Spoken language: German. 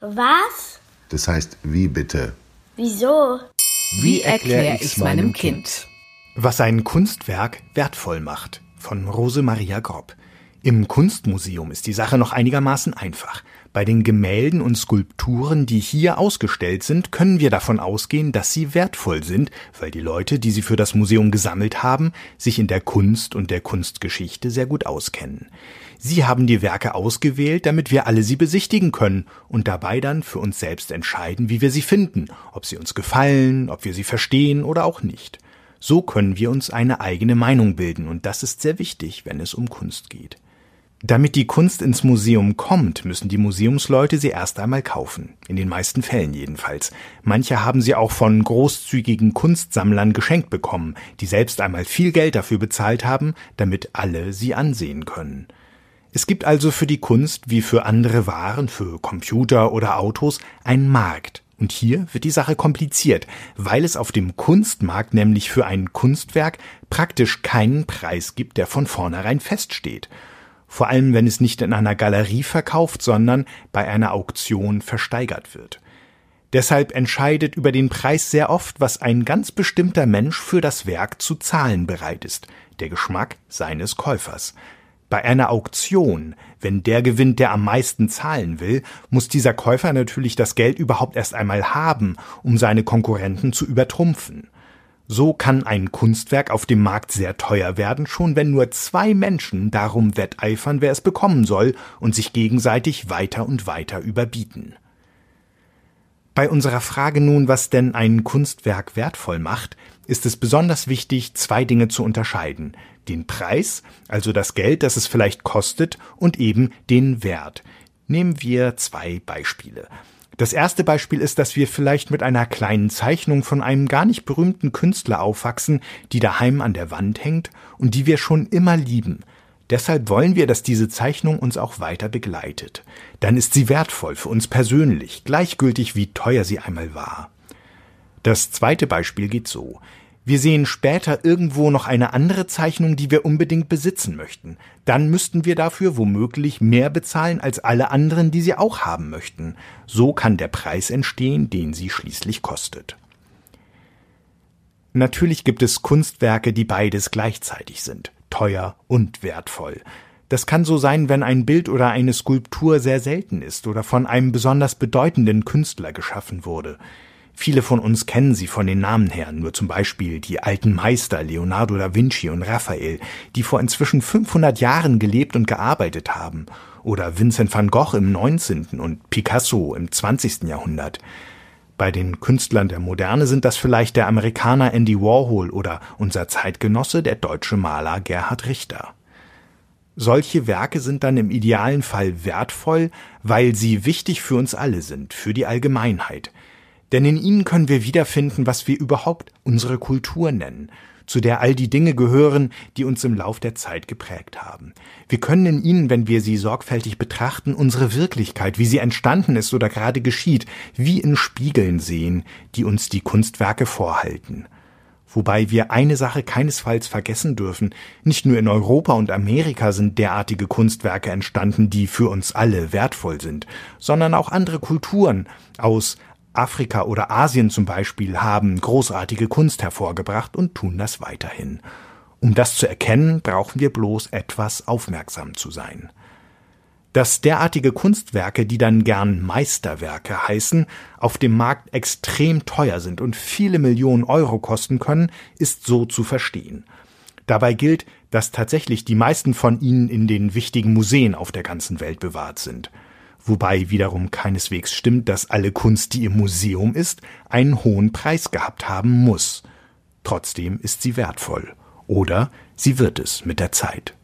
Was? Das heißt, wie bitte? Wieso? Wie erkläre ich's meinem Kind? Was ein Kunstwerk wertvoll macht. Von Rose Maria Grob. Im Kunstmuseum ist die Sache noch einigermaßen einfach. Bei den Gemälden und Skulpturen, die hier ausgestellt sind, können wir davon ausgehen, dass sie wertvoll sind, weil die Leute, die sie für das Museum gesammelt haben, sich in der Kunst und der Kunstgeschichte sehr gut auskennen. Sie haben die Werke ausgewählt, damit wir alle sie besichtigen können und dabei dann für uns selbst entscheiden, wie wir sie finden, ob sie uns gefallen, ob wir sie verstehen oder auch nicht. So können wir uns eine eigene Meinung bilden und das ist sehr wichtig, wenn es um Kunst geht. Damit die Kunst ins Museum kommt, müssen die Museumsleute sie erst einmal kaufen. In den meisten Fällen jedenfalls. Manche haben sie auch von großzügigen Kunstsammlern geschenkt bekommen, die selbst einmal viel Geld dafür bezahlt haben, damit alle sie ansehen können. Es gibt also für die Kunst wie für andere Waren, für Computer oder Autos, einen Markt. Und hier wird die Sache kompliziert, weil es auf dem Kunstmarkt nämlich für ein Kunstwerk praktisch keinen Preis gibt, der von vornherein feststeht. Vor allem, wenn es nicht in einer Galerie verkauft, sondern bei einer Auktion versteigert wird. Deshalb entscheidet über den Preis sehr oft, was ein ganz bestimmter Mensch für das Werk zu zahlen bereit ist, der Geschmack seines Käufers. Bei einer Auktion, wenn der gewinnt, der am meisten zahlen will, muss dieser Käufer natürlich das Geld überhaupt erst einmal haben, um seine Konkurrenten zu übertrumpfen. So kann ein Kunstwerk auf dem Markt sehr teuer werden, schon wenn nur zwei Menschen darum wetteifern, wer es bekommen soll und sich gegenseitig weiter und weiter überbieten. Bei unserer Frage nun, was denn ein Kunstwerk wertvoll macht, ist es besonders wichtig, zwei Dinge zu unterscheiden. Den Preis, also das Geld, das es vielleicht kostet, und eben den Wert. Nehmen wir zwei Beispiele. Das erste Beispiel ist, dass wir vielleicht mit einer kleinen Zeichnung von einem gar nicht berühmten Künstler aufwachsen, die daheim an der Wand hängt und die wir schon immer lieben. Deshalb wollen wir, dass diese Zeichnung uns auch weiter begleitet. Dann ist sie wertvoll für uns persönlich, gleichgültig wie teuer sie einmal war. Das zweite Beispiel geht so. Wir sehen später irgendwo noch eine andere Zeichnung, die wir unbedingt besitzen möchten. Dann müssten wir dafür womöglich mehr bezahlen als alle anderen, die sie auch haben möchten. So kann der Preis entstehen, den sie schließlich kostet. Natürlich gibt es Kunstwerke, die beides gleichzeitig sind, teuer und wertvoll. Das kann so sein, wenn ein Bild oder eine Skulptur sehr selten ist oder von einem besonders bedeutenden Künstler geschaffen wurde. Viele von uns kennen sie von den Namen her, nur zum Beispiel die alten Meister Leonardo da Vinci und Raphael, die vor inzwischen 500 Jahren gelebt und gearbeitet haben, oder Vincent van Gogh im 19. und Picasso im 20. Jahrhundert. Bei den Künstlern der Moderne sind das vielleicht der Amerikaner Andy Warhol oder unser Zeitgenosse der deutsche Maler Gerhard Richter. Solche Werke sind dann im idealen Fall wertvoll, weil sie wichtig für uns alle sind, für die Allgemeinheit, denn in ihnen können wir wiederfinden, was wir überhaupt unsere Kultur nennen, zu der all die Dinge gehören, die uns im Lauf der Zeit geprägt haben. Wir können in ihnen, wenn wir sie sorgfältig betrachten, unsere Wirklichkeit, wie sie entstanden ist oder gerade geschieht, wie in Spiegeln sehen, die uns die Kunstwerke vorhalten. Wobei wir eine Sache keinesfalls vergessen dürfen. Nicht nur in Europa und Amerika sind derartige Kunstwerke entstanden, die für uns alle wertvoll sind, sondern auch andere Kulturen aus Afrika oder Asien zum Beispiel haben großartige Kunst hervorgebracht und tun das weiterhin. Um das zu erkennen, brauchen wir bloß etwas aufmerksam zu sein. Dass derartige Kunstwerke, die dann gern Meisterwerke heißen, auf dem Markt extrem teuer sind und viele Millionen Euro kosten können, ist so zu verstehen. Dabei gilt, dass tatsächlich die meisten von ihnen in den wichtigen Museen auf der ganzen Welt bewahrt sind wobei wiederum keineswegs stimmt, dass alle Kunst, die im Museum ist, einen hohen Preis gehabt haben muss. Trotzdem ist sie wertvoll. Oder sie wird es mit der Zeit.